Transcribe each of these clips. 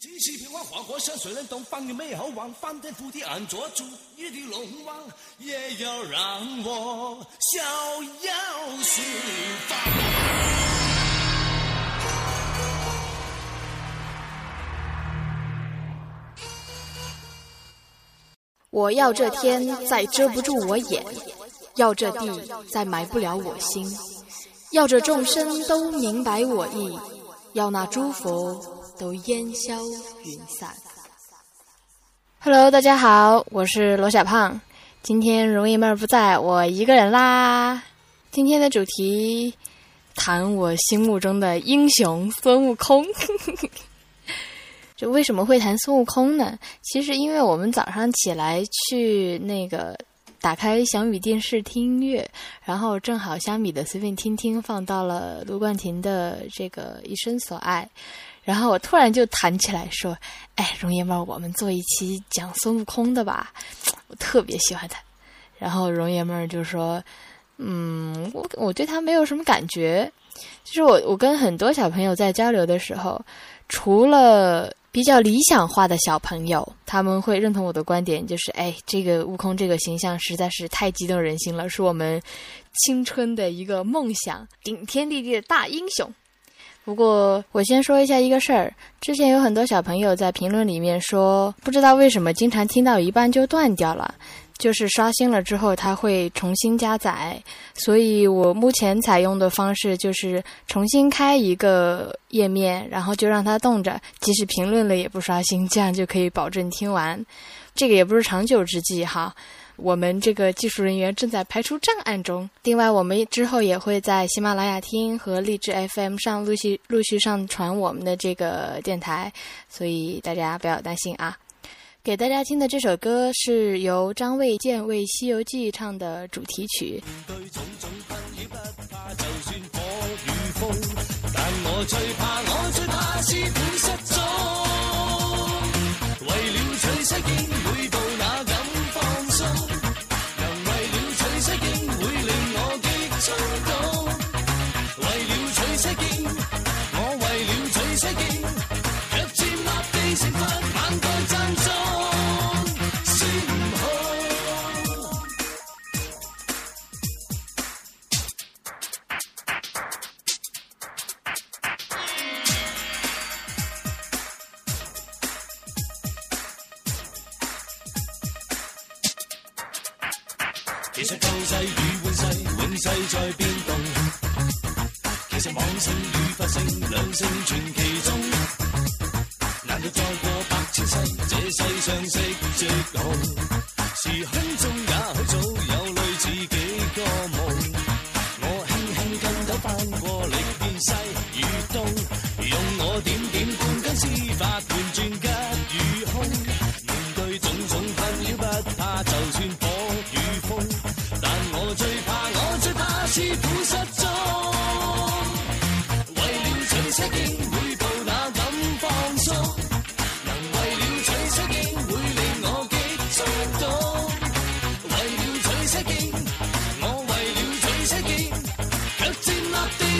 只是片花划过山水冷冻，放眼美好往翻天覆地暗做主，一地龙王也要让我逍遥释放。我要这天再遮不住我眼，要这地再埋不了我心，要这众生都明白我意，要那诸佛都烟消云散。Hello，大家好，我是罗小胖，今天容易妹儿不在，我一个人啦。今天的主题谈我心目中的英雄孙悟空。就为什么会谈孙悟空呢？其实因为我们早上起来去那个打开小米电视听音乐，然后正好小米的随便听听放到了卢冠廷的这个一生所爱，然后我突然就弹起来说：“哎，容爷们儿，我们做一期讲孙悟空的吧，我特别喜欢他。”然后容爷们儿就说：“嗯，我我对他没有什么感觉。”就是我我跟很多小朋友在交流的时候，除了比较理想化的小朋友，他们会认同我的观点，就是哎，这个悟空这个形象实在是太激动人心了，是我们青春的一个梦想，顶天立地的大英雄。不过，我先说一下一个事儿，之前有很多小朋友在评论里面说，不知道为什么经常听到一半就断掉了。就是刷新了之后，它会重新加载，所以我目前采用的方式就是重新开一个页面，然后就让它动着，即使评论了也不刷新，这样就可以保证听完。这个也不是长久之计哈，我们这个技术人员正在排除障碍中。另外，我们之后也会在喜马拉雅听和荔枝 FM 上陆续陆续上传我们的这个电台，所以大家不要担心啊。给大家听的这首歌是由张卫健为《西游记》唱的主题曲。其其实往生与佛性，两性存其中。难道再过百千世，这世上识寂寥？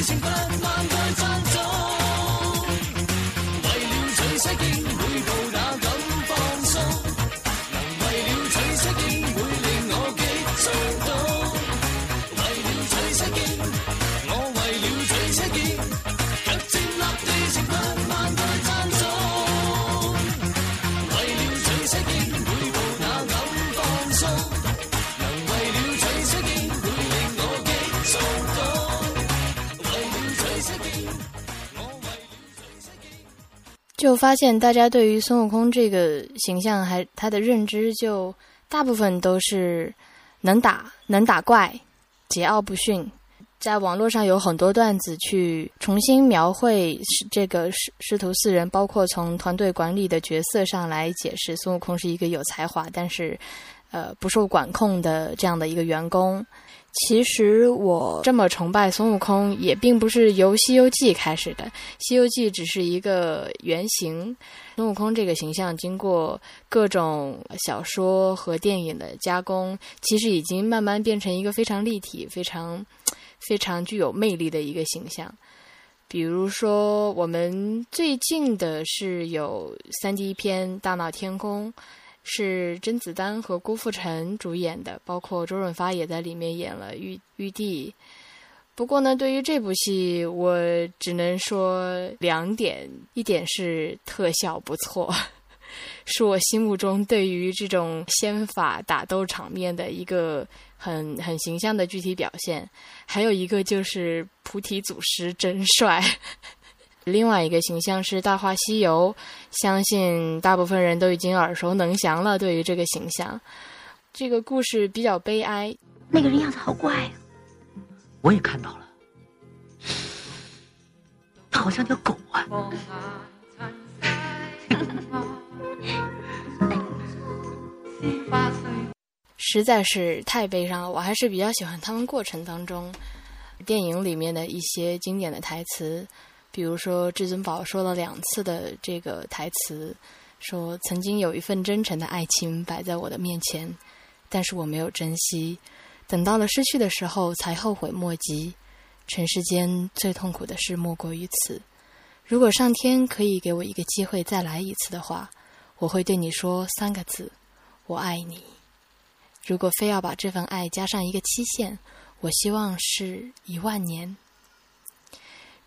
立地成佛万就发现大家对于孙悟空这个形象还他的认知，就大部分都是能打能打怪，桀骜不驯。在网络上有很多段子去重新描绘这个师师徒四人，包括从团队管理的角色上来解释孙悟空是一个有才华，但是呃不受管控的这样的一个员工。其实我这么崇拜孙悟空，也并不是由《西游记》开始的，《西游记》只是一个原型。孙悟空这个形象经过各种小说和电影的加工，其实已经慢慢变成一个非常立体、非常非常具有魅力的一个形象。比如说，我们最近的是有三 D 片《大闹天宫》，是甄子丹和郭富城主演的，包括周润发也在里面演了玉玉帝。不过呢，对于这部戏，我只能说两点：一点是特效不错，是我心目中对于这种仙法打斗场面的一个很很形象的具体表现；还有一个就是菩提祖师真帅。另外一个形象是《大话西游》，相信大部分人都已经耳熟能详了。对于这个形象，这个故事比较悲哀。那个人样子好怪啊！我也看到了，他好像条狗啊！实在是太悲伤了。我还是比较喜欢他们过程当中电影里面的一些经典的台词，比如说至尊宝说了两次的这个台词，说曾经有一份真诚的爱情摆在我的面前，但是我没有珍惜。等到了失去的时候，才后悔莫及。尘世间最痛苦的事莫过于此。如果上天可以给我一个机会再来一次的话，我会对你说三个字：我爱你。如果非要把这份爱加上一个期限，我希望是一万年。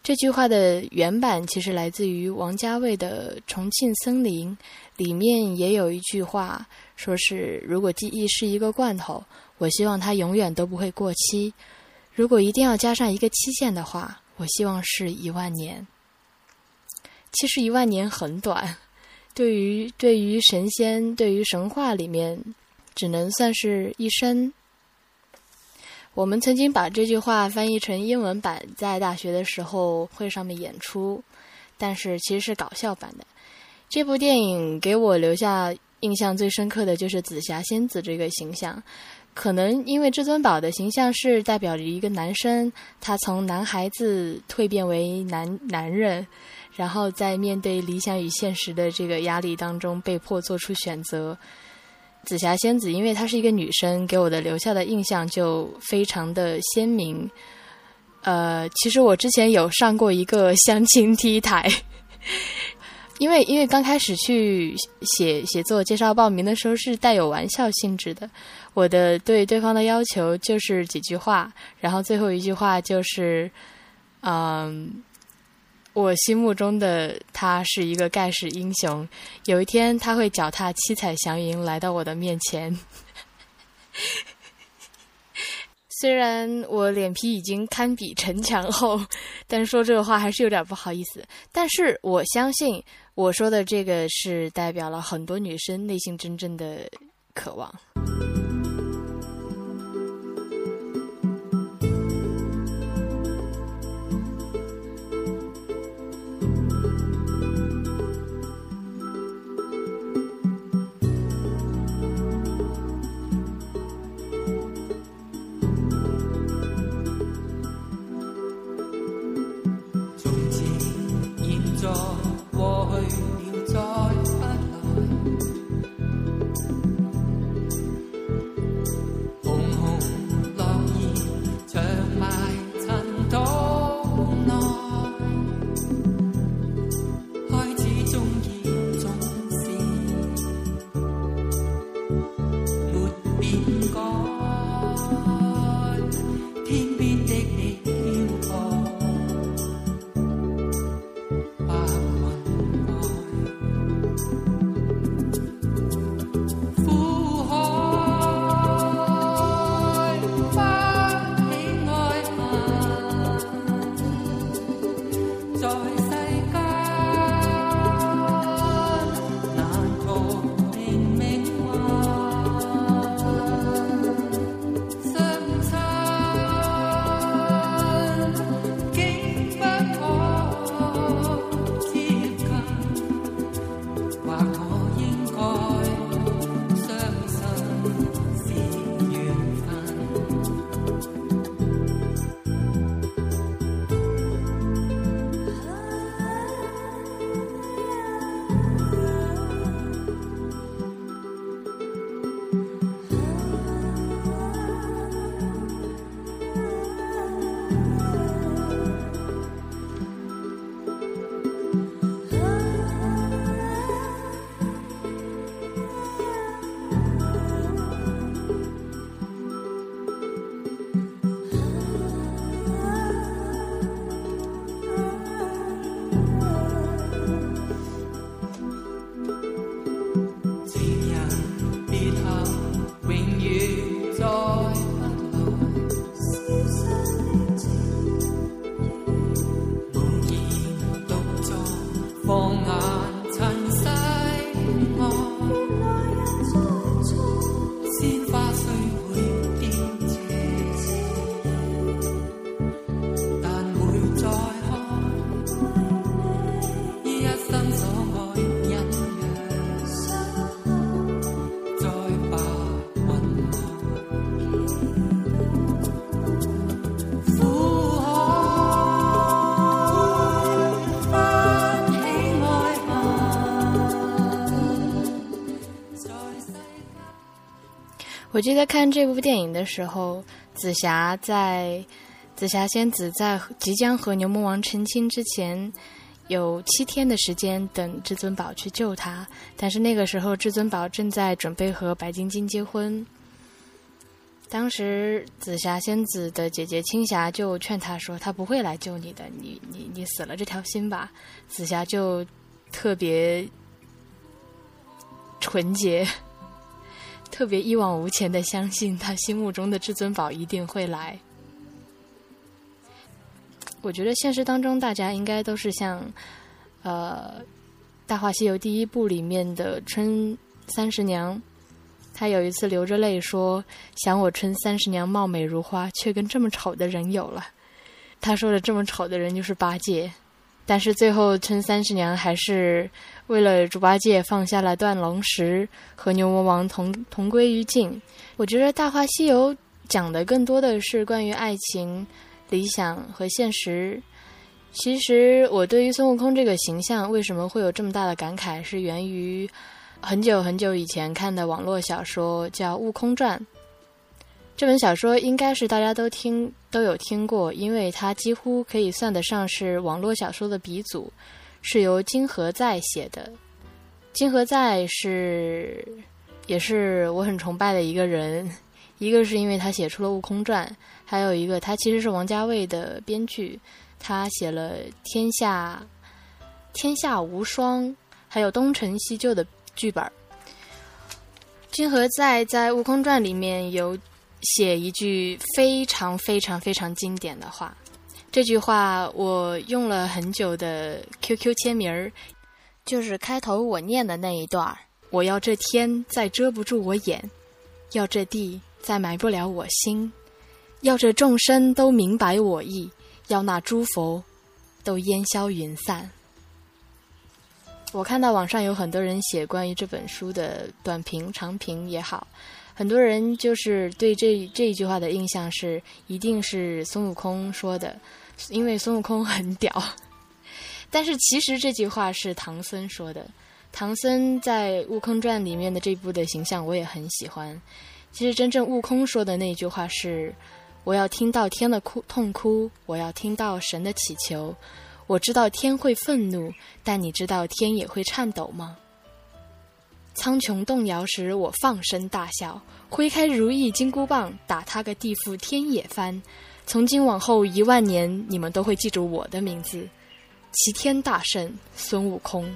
这句话的原版其实来自于王家卫的《重庆森林》，里面也有一句话，说是如果记忆是一个罐头，我希望它永远都不会过期。如果一定要加上一个期限的话，我希望是一万年。其实一万年很短，对于对于神仙，对于神话里面，只能算是一生。我们曾经把这句话翻译成英文版，在大学的时候会上面演出，但是其实是搞笑版的。这部电影给我留下印象最深刻的就是紫霞仙子这个形象，可能因为至尊宝的形象是代表着一个男生，他从男孩子蜕变为男男人，然后在面对理想与现实的这个压力当中被迫做出选择。紫霞仙子，因为她是一个女生，给我的留下的印象就非常的鲜明。呃，其实我之前有上过一个相亲 T 台，因为因为刚开始去写写作介绍报名的时候是带有玩笑性质的，我的对对方的要求就是几句话，然后最后一句话就是，嗯。我心目中的他是一个盖世英雄，有一天他会脚踏七彩祥云来到我的面前。虽然我脸皮已经堪比城墙厚，但说这个话还是有点不好意思。但是我相信我说的这个是代表了很多女生内心真正的渴望。我记得看这部电影的时候，紫霞在紫霞仙子在即将和牛魔王成亲之前，有七天的时间等至尊宝去救他。但是那个时候，至尊宝正在准备和白晶晶结婚。当时紫霞仙子的姐姐青霞就劝她说：“她不会来救你的，你你你死了这条心吧。”紫霞就特别纯洁。特别一往无前的相信他心目中的至尊宝一定会来。我觉得现实当中大家应该都是像，呃，《大话西游》第一部里面的春三十娘，她有一次流着泪说：“想我春三十娘貌美如花，却跟这么丑的人有了。”她说的这么丑的人就是八戒。但是最后，春三十娘还是为了猪八戒放下了断龙石，和牛魔王同同归于尽。我觉得《大话西游》讲的更多的是关于爱情、理想和现实。其实，我对于孙悟空这个形象为什么会有这么大的感慨，是源于很久很久以前看的网络小说，叫《悟空传》。这本小说应该是大家都听都有听过，因为它几乎可以算得上是网络小说的鼻祖，是由金河在写的。金河在是也是我很崇拜的一个人，一个是因为他写出了《悟空传》，还有一个他其实是王家卫的编剧，他写了《天下天下无双》还有《东成西就》的剧本。金河在在《悟空传》里面有。写一句非常非常非常经典的话，这句话我用了很久的 QQ 签名儿，就是开头我念的那一段儿。我要这天再遮不住我眼，要这地再埋不了我心，要这众生都明白我意，要那诸佛都烟消云散。我看到网上有很多人写关于这本书的短评、长评也好。很多人就是对这这一句话的印象是，一定是孙悟空说的，因为孙悟空很屌。但是其实这句话是唐僧说的。唐僧在《悟空传》里面的这部的形象我也很喜欢。其实真正悟空说的那句话是：“我要听到天的哭痛哭，我要听到神的祈求。我知道天会愤怒，但你知道天也会颤抖吗？”苍穹动摇时，我放声大笑，挥开如意金箍棒，打他个地覆天也翻。从今往后一万年，你们都会记住我的名字——齐天大圣孙悟空。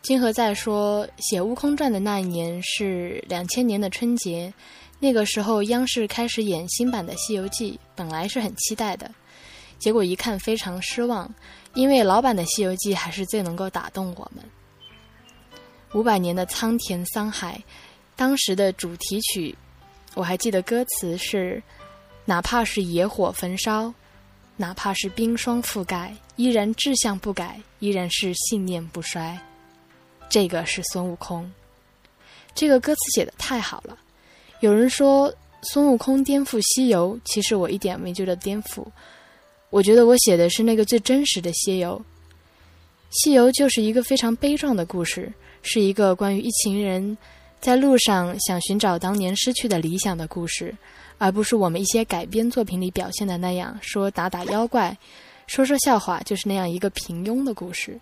金河在说，写《悟空传》的那一年是两千年的春节，那个时候央视开始演新版的《西游记》，本来是很期待的，结果一看非常失望，因为老版的《西游记》还是最能够打动我们。五百年的苍田桑海，当时的主题曲，我还记得歌词是：哪怕是野火焚烧，哪怕是冰霜覆盖，依然志向不改，依然是信念不衰。这个是孙悟空，这个歌词写的太好了。有人说孙悟空颠覆西游，其实我一点没觉得颠覆，我觉得我写的是那个最真实的西游。西游就是一个非常悲壮的故事。是一个关于一群人在路上想寻找当年失去的理想的故事，而不是我们一些改编作品里表现的那样，说打打妖怪，说说笑话，就是那样一个平庸的故事。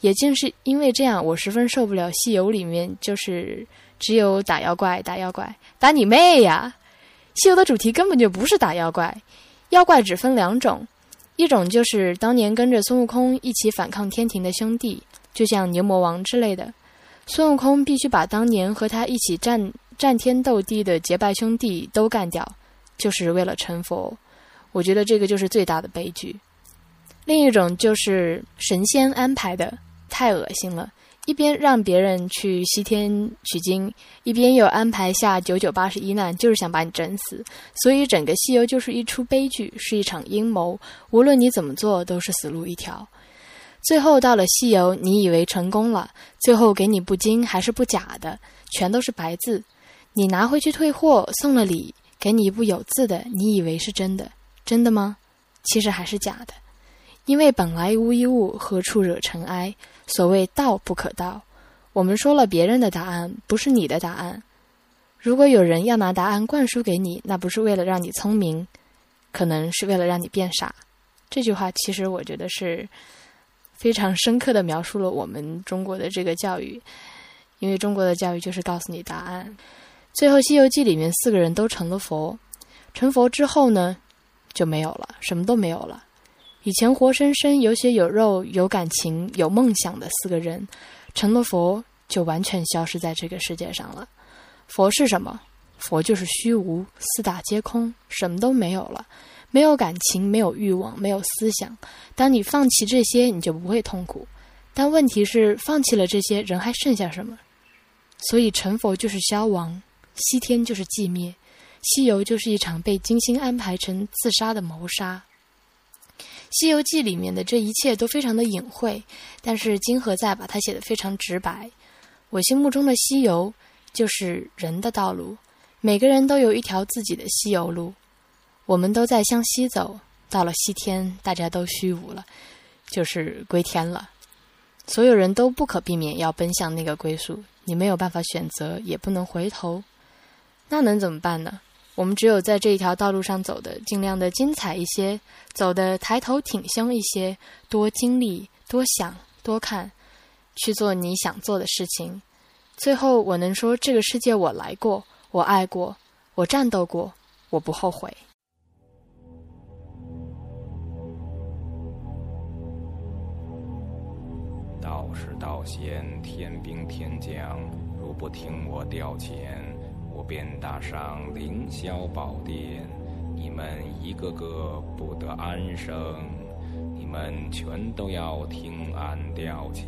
也正是因为这样，我十分受不了《西游》里面就是只有打妖怪、打妖怪、打你妹呀！《西游》的主题根本就不是打妖怪，妖怪只分两种，一种就是当年跟着孙悟空一起反抗天庭的兄弟，就像牛魔王之类的。孙悟空必须把当年和他一起战战天斗地的结拜兄弟都干掉，就是为了成佛。我觉得这个就是最大的悲剧。另一种就是神仙安排的，太恶心了。一边让别人去西天取经，一边又安排下九九八十一难，就是想把你整死。所以整个西游就是一出悲剧，是一场阴谋。无论你怎么做，都是死路一条。最后到了西游，你以为成功了，最后给你不金还是不假的，全都是白字。你拿回去退货，送了礼，给你一部有字的，你以为是真的，真的吗？其实还是假的，因为本来无一物，何处惹尘埃？所谓道不可道，我们说了别人的答案，不是你的答案。如果有人要拿答案灌输给你，那不是为了让你聪明，可能是为了让你变傻。这句话其实我觉得是非常深刻的描述了我们中国的这个教育，因为中国的教育就是告诉你答案。最后，《西游记》里面四个人都成了佛，成佛之后呢，就没有了，什么都没有了。以前活生生有血有肉、有感情、有梦想的四个人，成了佛就完全消失在这个世界上了。佛是什么？佛就是虚无，四大皆空，什么都没有了，没有感情，没有欲望，没有思想。当你放弃这些，你就不会痛苦。但问题是，放弃了这些，人还剩下什么？所以成佛就是消亡，西天就是寂灭，西游就是一场被精心安排成自杀的谋杀。《西游记》里面的这一切都非常的隐晦，但是金河在把它写得非常直白。我心目中的西游就是人的道路，每个人都有一条自己的西游路，我们都在向西走，到了西天，大家都虚无了，就是归天了。所有人都不可避免要奔向那个归宿，你没有办法选择，也不能回头，那能怎么办呢？我们只有在这一条道路上走的尽量的精彩一些，走的抬头挺胸一些，多经历、多想、多看，去做你想做的事情。最后，我能说这个世界我来过，我爱过，我战斗过，我不后悔。是道仙，天兵天将，如不听我调遣，我便打上凌霄宝殿，你们一个个不得安生，你们全都要听俺调遣。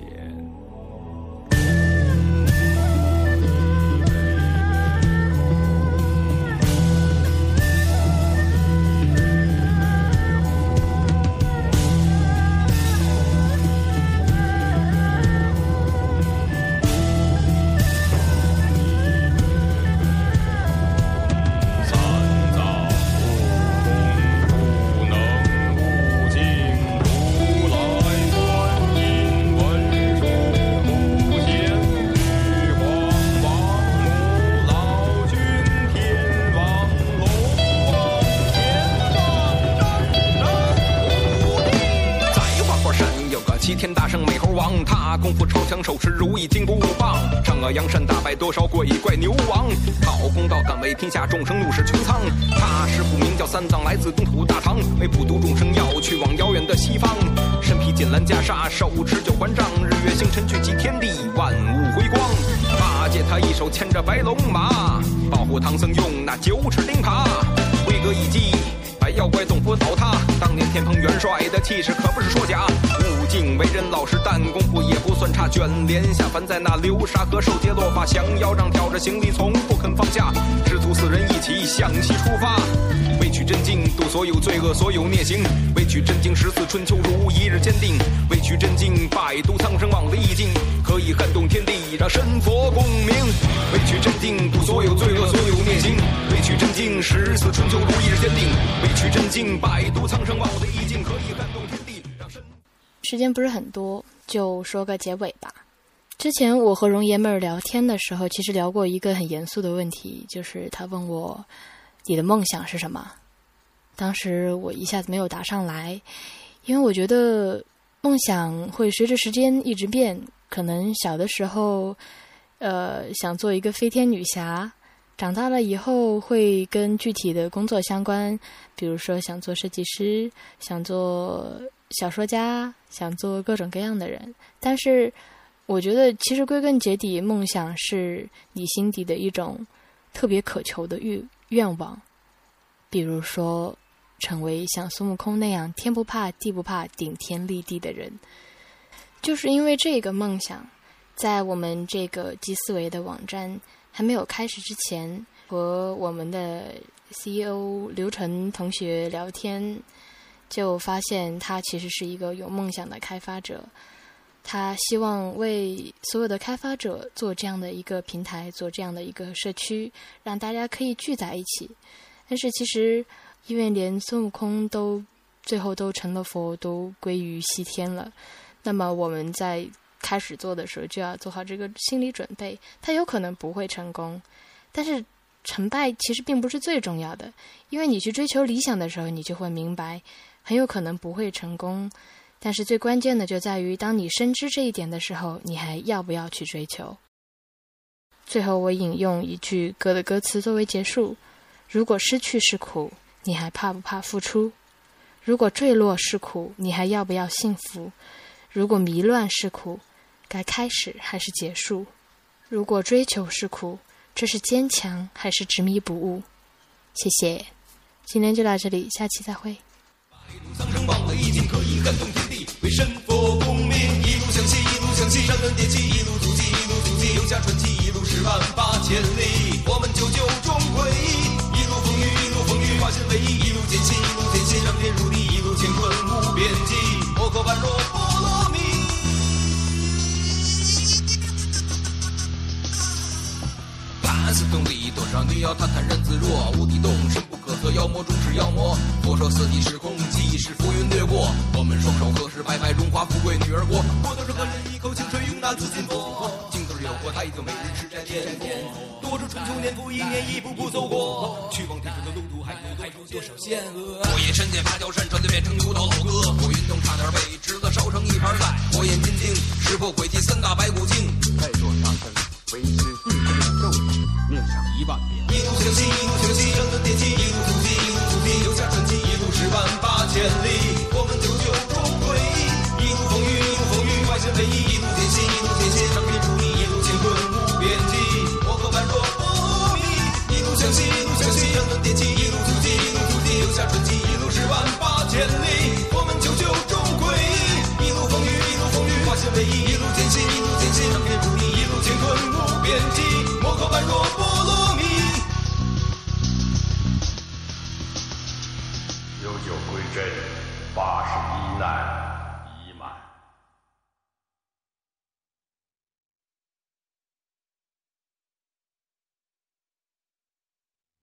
嫦娥阳山打败多少鬼怪牛王，好公道敢为天下众生怒视穹苍。他师傅名叫三藏，来自东土大唐，为普度众生要去往遥远的西方。身披锦兰袈裟，手持九环杖，日月星辰聚集天地，万物辉光。八戒他一手牵着白龙马，保护唐僧用那九齿钉耙，威格一击。妖怪总府倒塌。当年天蓬元帅的气势可不是说假，悟净为人老实，但功夫也不算差。卷帘下凡在那流沙河，受劫落发，降妖杖挑着行李从不肯放下。师徒四人一起向西出发，取真经度所有罪恶，所有孽行。为取真经十四春秋如一日坚定，为取真经百度苍生望的意境，可以撼动天地，让神佛共鸣。为取真经度所有罪恶，所有孽行。为取真经十四春秋如一日坚定，为取真经百度苍生望的意境，可以撼动天地，让神。时间不是很多，就说个结尾吧。之前我和容爷们儿聊天的时候，其实聊过一个很严肃的问题，就是他问我你的梦想是什么。当时我一下子没有答上来，因为我觉得梦想会随着时间一直变。可能小的时候，呃，想做一个飞天女侠，长大了以后会跟具体的工作相关，比如说想做设计师，想做小说家，想做各种各样的人。但是，我觉得其实归根结底，梦想是你心底的一种特别渴求的欲愿望。比如说，成为像孙悟空那样天不怕地不怕、顶天立地的人。就是因为这个梦想，在我们这个极思维的网站还没有开始之前，和我们的 CEO 刘晨同学聊天，就发现他其实是一个有梦想的开发者。他希望为所有的开发者做这样的一个平台，做这样的一个社区，让大家可以聚在一起。但是其实，因为连孙悟空都最后都成了佛，都归于西天了。那么我们在开始做的时候就要做好这个心理准备，它有可能不会成功，但是成败其实并不是最重要的，因为你去追求理想的时候，你就会明白，很有可能不会成功。但是最关键的就在于，当你深知这一点的时候，你还要不要去追求？最后，我引用一句歌的歌词作为结束：如果失去是苦，你还怕不怕付出？如果坠落是苦，你还要不要幸福？如果迷乱是苦，该开始还是结束？如果追求是苦，这是坚强还是执迷不悟？谢谢，今天就到这里，下期再会。苍生望的意境可以撼动天地，为神佛共鸣，一路向西，一路向西，山峦叠起，一路足迹，一路足迹，留下传奇，一路十万八千里，我们九九风雨，化险为夷，一路艰辛，一路艰辛，上天入地，一路乾坤无边际，摩诃般若波罗蜜。盘丝洞里多少女妖，谈谈人自若，无底洞深不可测，妖魔终是妖魔。佛说四体是空，即是浮云掠过。我们双手合十，拜拜荣华富贵女儿国。我都是何人一口清水用那紫金佛，镜子有火，太子每日吃斋念佛。多少春秋年复一年，一步步走过。去往天上的路途还有多少险恶？火焰山剑，芭蕉扇，转嘴变成牛头老哥。火云洞差点被纸子烧成一盘菜。火焰金睛，识破诡计三大白骨精。在座沙僧为师一针的咒语念上一万遍。一路向西，一路向西，山峦叠起，一路